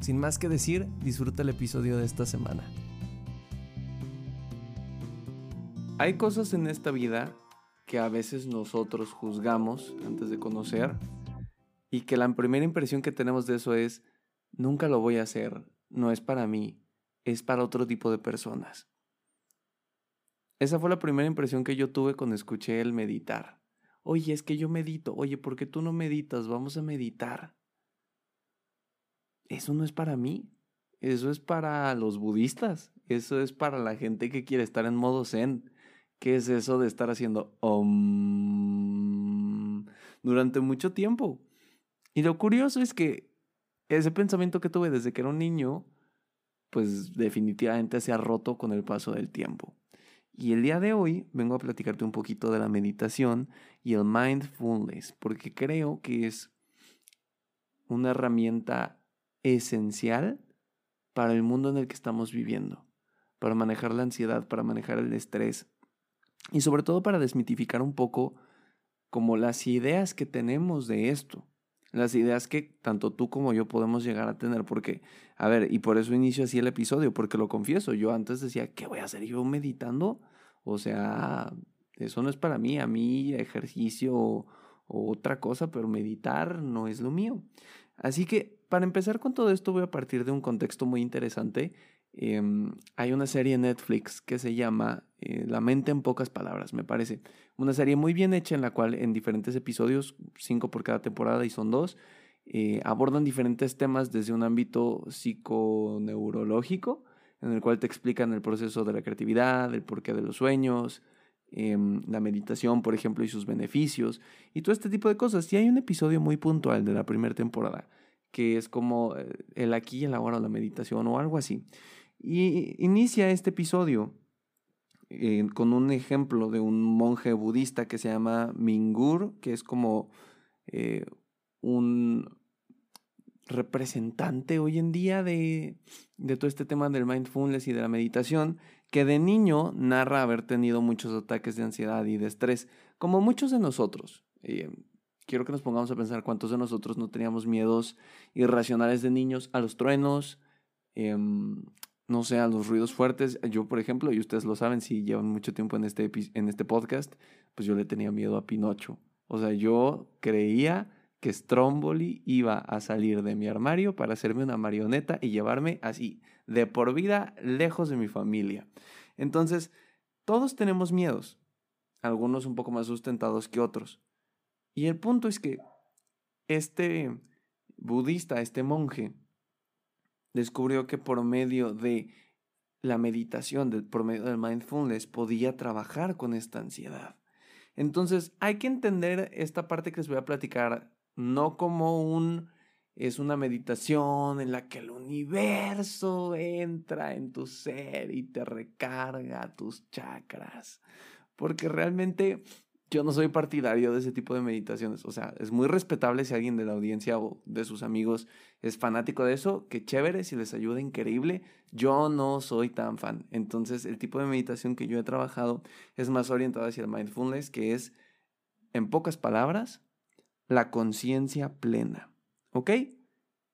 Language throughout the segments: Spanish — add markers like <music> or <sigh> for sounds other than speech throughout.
Sin más que decir, disfruta el episodio de esta semana. Hay cosas en esta vida que a veces nosotros juzgamos antes de conocer y que la primera impresión que tenemos de eso es, nunca lo voy a hacer, no es para mí, es para otro tipo de personas. Esa fue la primera impresión que yo tuve cuando escuché el meditar. Oye, es que yo medito. Oye, ¿por qué tú no meditas? Vamos a meditar eso no es para mí. Eso es para los budistas. Eso es para la gente que quiere estar en modo zen. ¿Qué es eso de estar haciendo om durante mucho tiempo? Y lo curioso es que ese pensamiento que tuve desde que era un niño, pues definitivamente se ha roto con el paso del tiempo. Y el día de hoy vengo a platicarte un poquito de la meditación y el mindfulness, porque creo que es una herramienta esencial para el mundo en el que estamos viviendo, para manejar la ansiedad, para manejar el estrés y sobre todo para desmitificar un poco como las ideas que tenemos de esto, las ideas que tanto tú como yo podemos llegar a tener, porque, a ver, y por eso inicio así el episodio, porque lo confieso, yo antes decía, ¿qué voy a hacer yo meditando? O sea, eso no es para mí, a mí ejercicio o, otra cosa, pero meditar no es lo mío. Así que para empezar con todo esto voy a partir de un contexto muy interesante. Em, hay una serie Netflix que se llama eh, La mente en pocas palabras, me parece. Una serie muy bien hecha en la cual en diferentes episodios, cinco por cada temporada y son dos, eh, abordan diferentes temas desde un ámbito psiconeurológico, en el cual te explican el proceso de la creatividad, el porqué de los sueños, em, la meditación, por ejemplo, y sus beneficios, y todo este tipo de cosas. Y hay un episodio muy puntual de la primera temporada que es como eh, el aquí y el ahora, la meditación o algo así. Y inicia este episodio eh, con un ejemplo de un monje budista que se llama Mingur, que es como eh, un representante hoy en día de, todo este tema del mindfulness y de la meditación, que de niño narra haber tenido muchos ataques de ansiedad y de estrés, como muchos de nosotros quiero que nos pongamos a pensar cuántos de nosotros no teníamos miedos irracionales de niños a los truenos, em, no sé, a los ruidos fuertes. Yo, por ejemplo, y ustedes lo saben, si llevan mucho tiempo en este, en este podcast, pues yo le tenía miedo a Pinocho. O sea, yo creía que Stromboli iba a salir de mi armario para hacerme una marioneta y llevarme así, de por vida, lejos de mi familia. Entonces, todos tenemos miedos, algunos un poco más sustentados que otros. Y el punto es que este budista, este monje, descubrió que por medio de la meditación, por medio del mindfulness, podía trabajar con esta ansiedad. Entonces hay que entender esta parte que les voy a platicar no como un es una meditación en la que el universo entra en tu ser y te recarga tus chakras, porque realmente yo no soy partidario de ese tipo de meditaciones. O sea, es muy respetable si alguien de la audiencia o de sus amigos es fanático de eso, que chévere, si les ayuda, increíble. Yo no soy tan fan. Entonces, el tipo de meditación que yo he trabajado es más orientado hacia el mindfulness, que es, en pocas palabras, la conciencia plena. ¿Ok?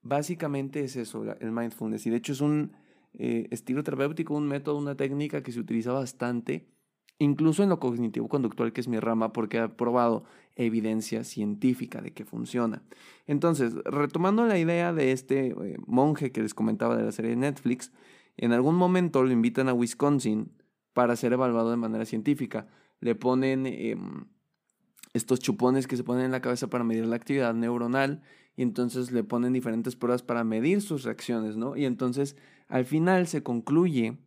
Básicamente es eso, el mindfulness. Y de hecho es un eh, estilo terapéutico, un método, una técnica que se utiliza bastante incluso en lo cognitivo-conductual, que es mi rama, porque ha probado evidencia científica de que funciona. Entonces, retomando la idea de este eh, monje que les comentaba de la serie de Netflix, en algún momento lo invitan a Wisconsin para ser evaluado de manera científica. Le ponen em, estos chupones que se ponen en la cabeza para medir la actividad neuronal y entonces le ponen diferentes pruebas para medir sus reacciones, ¿no? Y entonces al final se concluye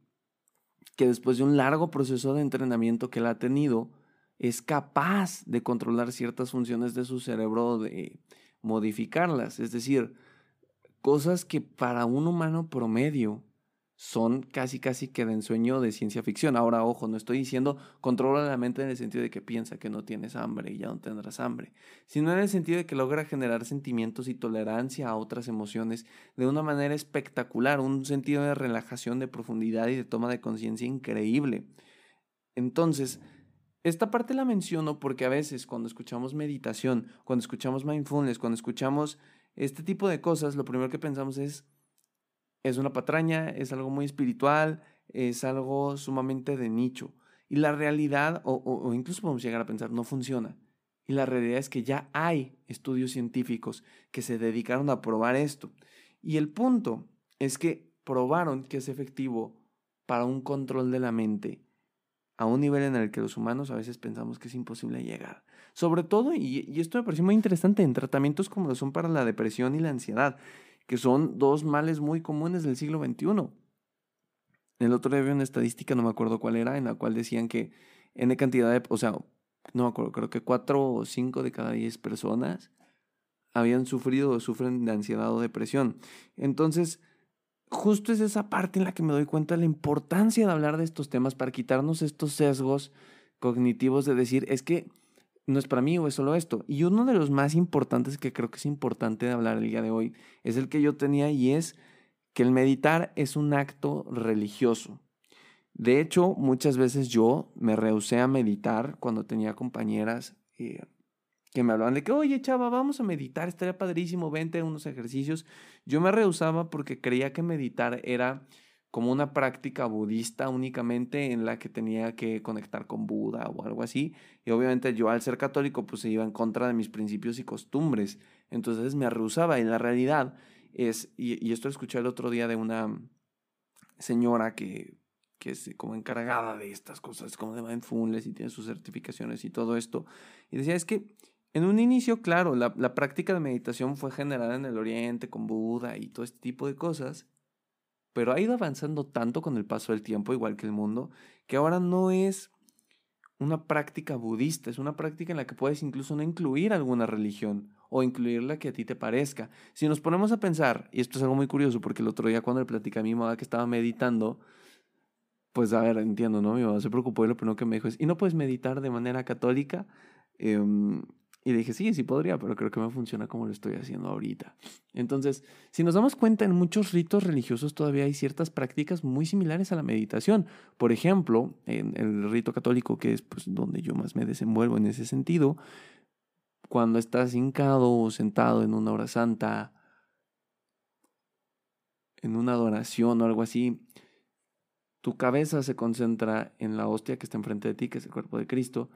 que después de un largo proceso de entrenamiento que él ha tenido, es capaz de controlar ciertas funciones de su cerebro, de modificarlas. Es decir, cosas que para un humano promedio son casi casi que de ensueño de ciencia ficción. Ahora, ojo, no estoy diciendo controla la mente en el sentido de que piensa que no tienes hambre y ya no tendrás hambre, sino en el sentido de que logra generar sentimientos y tolerancia a otras emociones de una manera espectacular, un sentido de relajación, de profundidad y de toma de conciencia increíble. Entonces, esta parte la menciono porque a veces cuando escuchamos meditación, cuando escuchamos mindfulness, cuando escuchamos este tipo de cosas, lo primero que pensamos es es una patraña, es algo muy espiritual, es algo sumamente de nicho. Y la realidad, o, incluso podemos llegar a pensar, no funciona. Y la realidad es que ya hay estudios científicos que se dedicaron a probar esto. Y el punto es que probaron que es efectivo para un control de la mente a un nivel en el que los humanos a veces pensamos que es imposible llegar. Sobre todo, y, y esto me pareció muy interesante, en tratamientos como lo son para la depresión y la ansiedad que son dos males muy comunes del siglo XXI. El otro día vi una estadística, no me acuerdo cuál era, en la cual decían que N cantidad de, o sea, no me acuerdo, creo que cuatro o cinco de cada diez personas habían sufrido o sufren de ansiedad o depresión. Entonces, justo es esa parte en la que me doy cuenta de la importancia de hablar de estos temas para quitarnos estos sesgos cognitivos de decir, es que no es para mí o es solo esto. Y uno de los más importantes que creo que es importante de hablar el día de hoy es el que yo tenía y es que el meditar es un acto religioso. De hecho, muchas veces yo me rehusé a meditar cuando tenía compañeras eh, que me hablaban de que, oye, chava, vamos a meditar, estaría padrísimo, vente unos ejercicios. Yo me rehusaba porque creía que meditar era como una práctica budista únicamente en la que tenía que conectar con Buda o algo así. Y obviamente yo al ser católico pues se iba en contra de mis principios y costumbres. Entonces me rehusaba y la realidad es, y, esto lo escuché el otro día de una señora que, que es como encargada de estas cosas, como de mindfulness y tiene sus certificaciones y todo esto. Y decía, es que en un inicio, claro, la, la práctica de meditación fue generada en el Oriente con Buda y todo este tipo de cosas pero ha ido avanzando tanto con el paso del tiempo, igual que el mundo, que ahora no es una práctica budista, es una práctica en la que puedes incluso no incluir alguna religión o incluir la que a ti te parezca. Si nos ponemos a pensar, y esto es algo muy curioso, porque el otro día cuando le platicé a mi mamá que estaba meditando, pues a ver, entiendo, ¿no? Mi mamá se preocupó y lo primero que me dijo es, ¿y no puedes meditar de manera católica? Em, y dije, sí, sí podría, pero creo que me funciona como lo estoy haciendo ahorita. Entonces, si nos damos cuenta, en muchos ritos religiosos todavía hay ciertas prácticas muy similares a la meditación. Por ejemplo, en el rito católico, que es pues, donde yo más me desenvuelvo en ese sentido, cuando estás hincado o sentado en una hora santa, en una adoración o algo así, tu cabeza se concentra en la hostia que está enfrente de ti, que es el cuerpo de Cristo,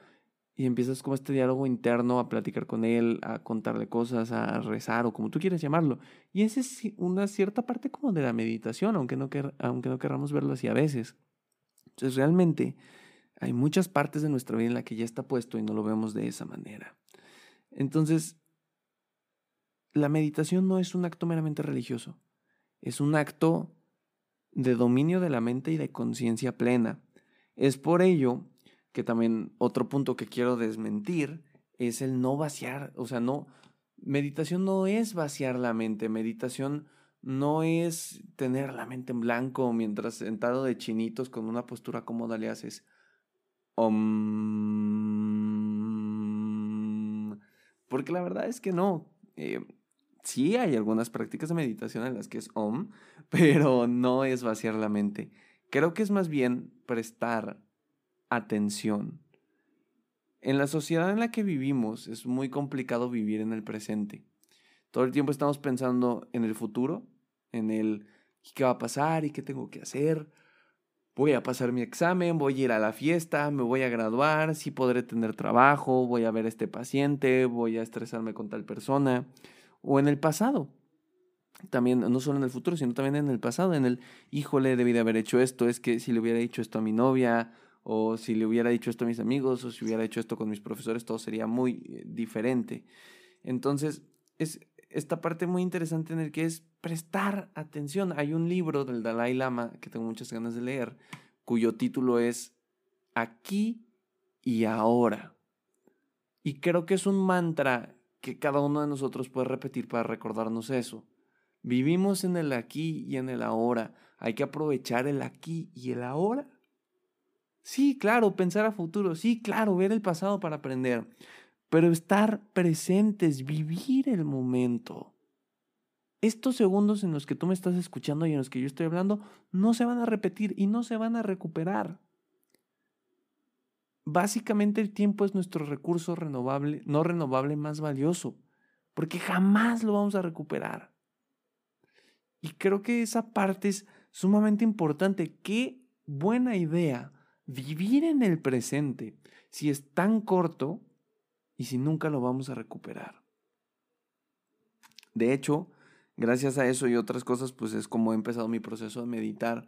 y empiezas como este diálogo interno a platicar con él, a contarle cosas, a rezar o como tú quieras llamarlo. Y esa es una cierta parte como de la meditación, aunque no, aunque no queramos verlo así a veces. Entonces realmente hay muchas partes de nuestra vida en la que ya está puesto y no lo vemos de esa manera. Entonces, la meditación no es un acto meramente religioso, es un acto de dominio de la mente y de conciencia plena. Es por ello que también otro punto que quiero desmentir es el no vaciar, o sea, no, meditación no es vaciar la mente, meditación no es tener la mente en blanco mientras sentado de chinitos con una postura cómoda le haces porque la verdad es que no. Eh, sí hay algunas prácticas de meditación en las que es om, <laughs> pero no es vaciar la mente. Creo que es más bien prestar atención. En la sociedad en la que vivimos es muy complicado vivir en el presente. Todo el tiempo estamos pensando en el futuro, en el qué va a pasar y qué tengo que hacer. Voy a pasar mi examen, voy a ir a la fiesta, me voy a graduar, si podré tener trabajo, voy a ver a este paciente, voy a estresarme con tal persona. O en el pasado. También, no solo en el futuro, sino también en el pasado, en el, híjole, debí de haber hecho esto, es que si le hubiera dicho esto a mi novia, o si le hubiera dicho esto a mis amigos, o si hubiera hecho esto con mis profesores, todo sería muy eh, diferente. Entonces, es esta parte muy interesante en el que es prestar atención. Hay un libro del Dalai Lama que tengo muchas ganas de leer, cuyo título es Aquí y ahora. Y creo que es un mantra que cada uno de nosotros puede repetir para recordarnos eso. Vivimos en el aquí y en el ahora. Hay que aprovechar el aquí y el ahora. Sí, claro, pensar a futuro. Sí, claro, ver el pasado para aprender. Pero estar presentes, vivir el momento. Estos segundos en los que tú me estás escuchando y en los que yo estoy hablando no se van a repetir y no se van a recuperar. Básicamente el tiempo es nuestro recurso renovable, no renovable más valioso, porque jamás lo vamos a recuperar. Y creo que esa parte es sumamente importante. Qué buena idea vivir en el presente si es tan corto y si nunca lo vamos a recuperar. De hecho, gracias a eso y otras cosas, pues es como he empezado mi proceso de meditar.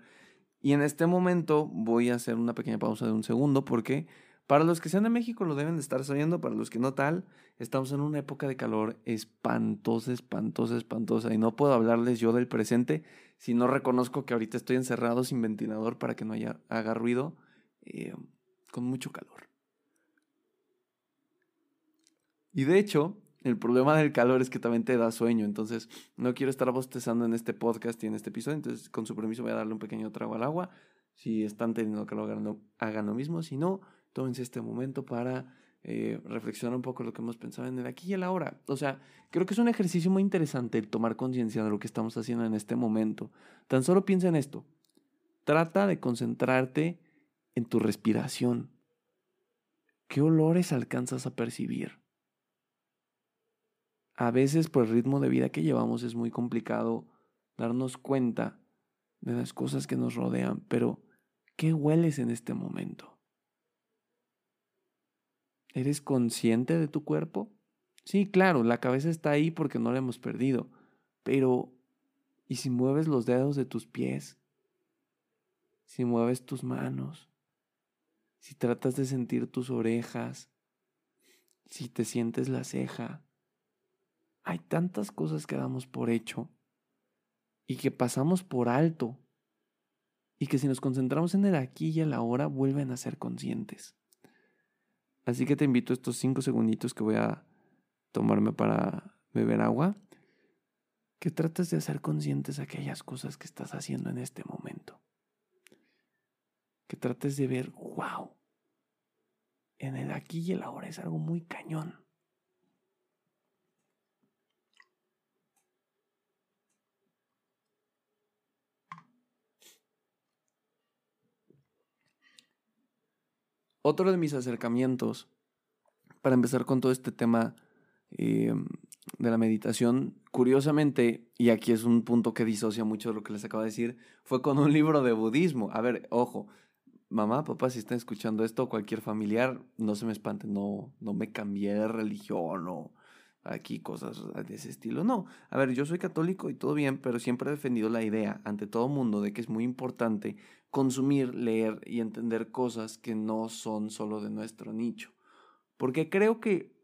Y en este momento voy a hacer una pequeña pausa de un segundo porque para los que sean de México lo deben de estar sabiendo, para los que no tal, estamos en una época de calor espantosa, espantosa, espantosa. Y no puedo hablarles yo del presente si no reconozco que ahorita estoy encerrado sin ventilador para que no haya, haga ruido, eh, con mucho calor. Y de hecho, el problema del calor es que también te da sueño, entonces no quiero estar bostezando en este podcast y en este episodio, entonces con su permiso voy a darle un pequeño trago al agua. Si están teniendo calor, hagan, hagan lo mismo, si no, tómense este momento para eh, reflexionar un poco lo que hemos pensado en el aquí y el ahora. O sea, creo que es un ejercicio muy interesante el tomar conciencia de lo que estamos haciendo en este momento. Tan solo piensa en esto. Trata de concentrarte en tu respiración. ¿Qué olores alcanzas a percibir? A veces por el ritmo de vida que llevamos es muy complicado darnos cuenta de las cosas que nos rodean, pero ¿qué hueles en este momento? ¿Eres consciente de tu cuerpo? Sí, claro, la cabeza está ahí porque no la hemos perdido. Pero, ¿y si mueves los dedos de tus pies? Si mueves tus manos? Si tratas de sentir tus orejas? Si te sientes la ceja? Hay tantas cosas que damos por hecho y que pasamos por alto y que si nos concentramos en el aquí y el ahora vuelven a ser conscientes. Así que te invito a estos cinco segunditos que voy a tomarme para beber agua, que trates de hacer conscientes aquellas cosas que estás haciendo en este momento. Que trates de ver, wow, en el aquí y el ahora es algo muy cañón. Otro de mis acercamientos para empezar con todo este tema eh, de la meditación, curiosamente, y aquí es un punto que disocia mucho de lo que les acabo de decir, fue con un libro de budismo. A ver, ojo, mamá, papá, si están escuchando esto, cualquier familiar, no se me espanten, no, no me cambié de religión o aquí cosas de ese estilo. No, a ver, yo soy católico y todo bien, pero siempre he defendido la idea ante todo mundo de que es muy importante consumir, leer y entender cosas que no son solo de nuestro nicho. Porque creo que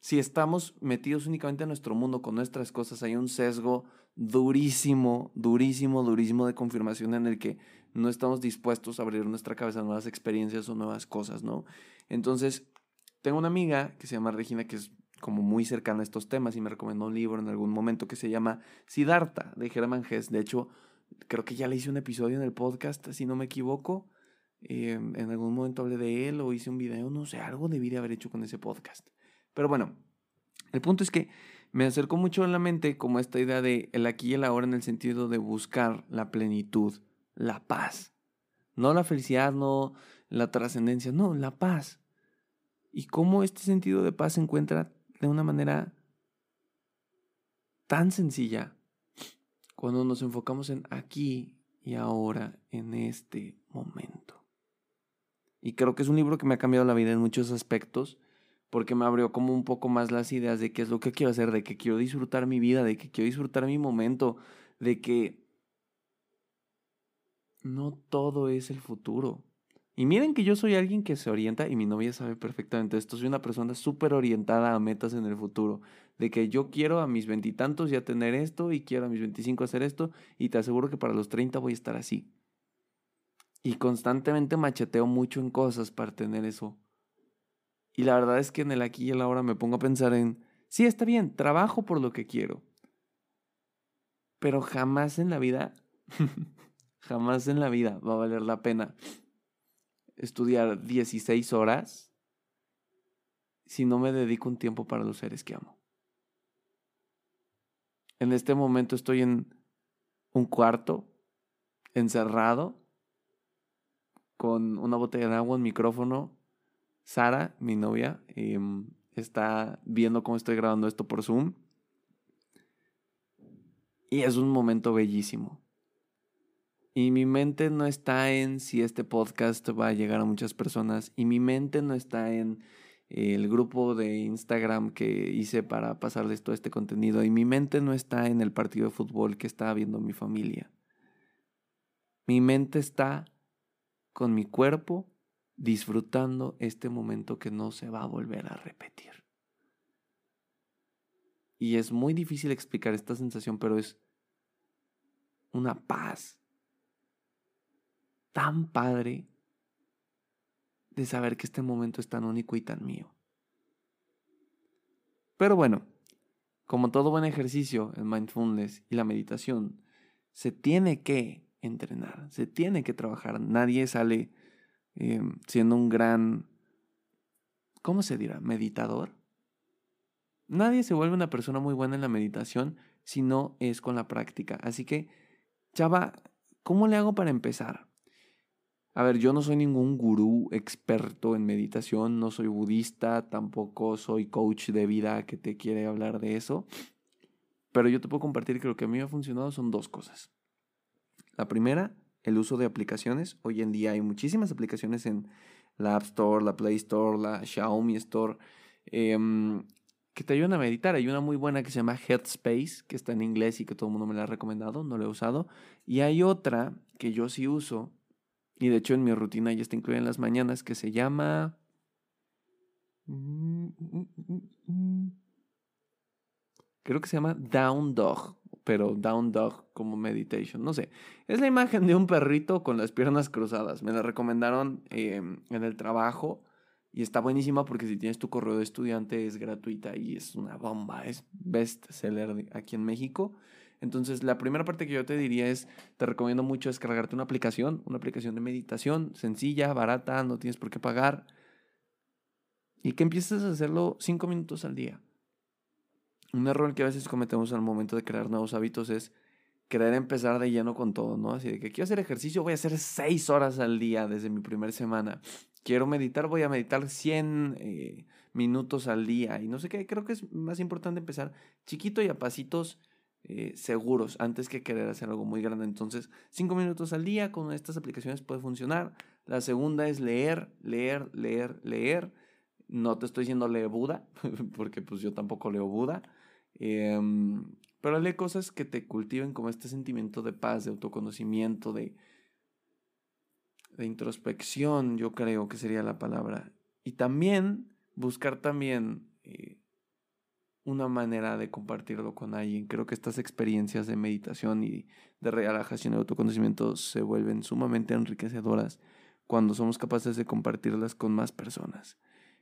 si estamos metidos únicamente en nuestro mundo con nuestras cosas, hay un sesgo durísimo, durísimo, durísimo de confirmación en el que no estamos dispuestos a abrir nuestra cabeza a nuevas experiencias o nuevas cosas, ¿no? Entonces, tengo una amiga que se llama Regina, que es como muy cercana a estos temas y me recomendó un libro en algún momento que se llama Siddhartha de Germán Hess. De hecho, creo que ya le hice un episodio en el podcast, si no me equivoco. Em, en algún momento hablé de él o hice un video, no sé, algo debí de haber hecho con ese podcast. Pero bueno, el punto es que me acercó mucho en la mente como esta idea de el aquí y el ahora en el sentido de buscar la plenitud, la paz. No la felicidad, no la trascendencia, no, la paz. Y cómo este sentido de paz se encuentra de una manera tan sencilla cuando nos enfocamos en aquí y ahora, en este momento. Y creo que es un libro que me ha cambiado la vida en muchos aspectos, porque me abrió como un poco más las ideas de qué es lo que quiero hacer, de que quiero disfrutar mi vida, de que quiero disfrutar mi momento, de que no todo es el futuro. Y miren que yo soy alguien que se orienta, y mi novia sabe perfectamente esto, soy una persona súper orientada a metas en el futuro, de que yo quiero a mis veintitantos ya tener esto, y quiero a mis veinticinco hacer esto, y te aseguro que para los treinta voy a estar así. Y constantemente macheteo mucho en cosas para tener eso. Y la verdad es que en el aquí y el ahora me pongo a pensar en, sí, está bien, trabajo por lo que quiero, pero jamás en la vida <laughs> Jamás en la vida va a valer la pena estudiar 16 horas si no me dedico un tiempo para los seres que amo. En este momento estoy en un cuarto, encerrado, con una botella de agua, un micrófono. Sara, mi novia, em, está viendo cómo estoy grabando esto por Zoom. Y es un momento bellísimo. Y mi mente no está en si este podcast va a llegar a muchas personas. Y mi mente no está en el grupo de Instagram que hice para pasarles todo este contenido. Y mi mente no está en el partido de fútbol que está viendo mi familia. Mi mente está con mi cuerpo disfrutando este momento que no se va a volver a repetir. Y es muy difícil explicar esta sensación, pero es una paz tan padre de saber que este momento es tan único y tan mío. Pero bueno, como todo buen ejercicio, el mindfulness y la meditación, se tiene que entrenar, se tiene que trabajar. Nadie sale eh, siendo un gran, ¿cómo se dirá? Meditador. Nadie se vuelve una persona muy buena en la meditación si no es con la práctica. Así que, chava, ¿cómo le hago para empezar? A ver, yo no soy ningún gurú experto en meditación, no soy budista, tampoco soy coach de vida que te quiere hablar de eso, pero yo te puedo compartir que lo que a mí me ha funcionado son dos cosas. La primera, el uso de aplicaciones. Hoy en día hay muchísimas aplicaciones en la App Store, la Play Store, la Xiaomi Store, em, que te ayudan a meditar. Hay una muy buena que se llama Headspace, que está en inglés y que todo el mundo me la ha recomendado, no la he usado. Y hay otra que yo sí uso, y de hecho en mi rutina ya está incluida en las mañanas que se llama... Creo que se llama Down Dog, pero Down Dog como meditation, no sé. Es la imagen de un perrito con las piernas cruzadas. Me la recomendaron em, en el trabajo y está buenísima porque si tienes tu correo de estudiante es gratuita y es una bomba, es best seller aquí en México. Entonces, la primera parte que yo te diría es, te recomiendo mucho descargarte una aplicación, una aplicación de meditación sencilla, barata, no tienes por qué pagar. Y que empieces a hacerlo cinco minutos al día. Un error que a veces cometemos al momento de crear nuevos hábitos es querer empezar de lleno con todo, ¿no? Así de que quiero hacer ejercicio, voy a hacer seis horas al día desde mi primera semana. Quiero meditar, voy a meditar 100 eh, minutos al día. Y no sé qué, creo que es más importante empezar chiquito y a pasitos eh, seguros antes que querer hacer algo muy grande. Entonces, cinco minutos al día con estas aplicaciones puede funcionar. La segunda es leer, leer, leer, leer. No te estoy diciendo lee Buda, <laughs> porque pues yo tampoco leo Buda. Em, pero lee cosas que te cultiven como este sentimiento de paz, de autoconocimiento, de, de introspección, yo creo que sería la palabra. Y también buscar también eh, una manera de compartirlo con alguien. Creo que estas experiencias de meditación y de relajación y autoconocimiento se vuelven sumamente enriquecedoras cuando somos capaces de compartirlas con más personas.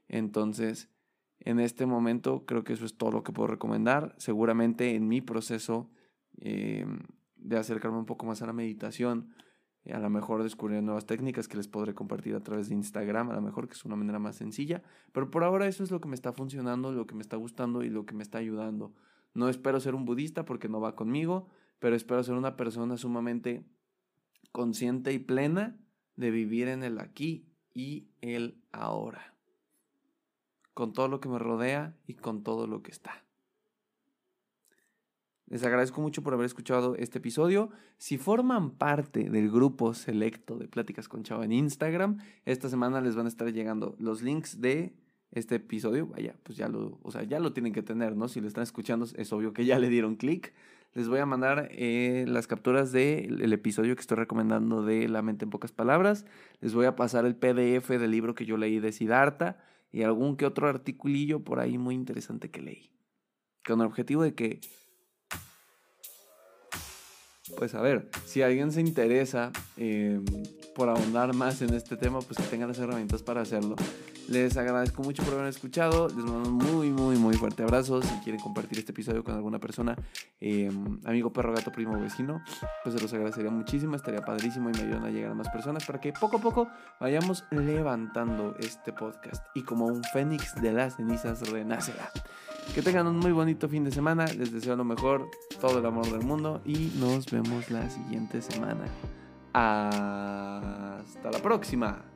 Entonces, en este momento creo que eso es todo lo que puedo recomendar. Seguramente en mi proceso eh, de acercarme un poco más a la meditación, a lo mejor descubrir nuevas técnicas que les podré compartir a través de Instagram, a lo mejor que es una manera más sencilla, pero por ahora eso es lo que me está funcionando, lo que me está gustando y lo que me está ayudando. No espero ser un budista porque no va conmigo, pero espero ser una persona sumamente consciente y plena de vivir en el aquí y el ahora, con todo lo que me rodea y con todo lo que está. Les agradezco mucho por haber escuchado este episodio. Si forman parte del grupo selecto de Pláticas con Chava en Instagram, esta semana les van a estar llegando los links de este episodio. Vaya, pues ya lo, o sea, ya lo tienen que tener, ¿no? Si lo están escuchando, es obvio que ya le dieron clic. Les voy a mandar eh, las capturas del episodio que estoy recomendando de La mente en pocas palabras. Les voy a pasar el PDF del libro que yo leí de Siddhartha y algún que otro articulillo por ahí muy interesante que leí. Con el objetivo de que pues a ver, si alguien se interesa em, por ahondar más en este tema, pues que tengan las herramientas para hacerlo. Les agradezco mucho por haber escuchado. Les mando un muy, muy, muy fuerte abrazo. Si quieren compartir este episodio con alguna persona, em, amigo, perro, gato, primo, vecino, pues se los agradecería muchísimo. Estaría padrísimo y me ayudan a llegar a más personas para que poco a poco vayamos levantando este podcast. Y como un fénix de las cenizas renacerá. Que tengan un muy bonito fin de semana. Les deseo lo mejor, todo el amor del mundo y nos vemos la siguiente semana. Hasta la próxima.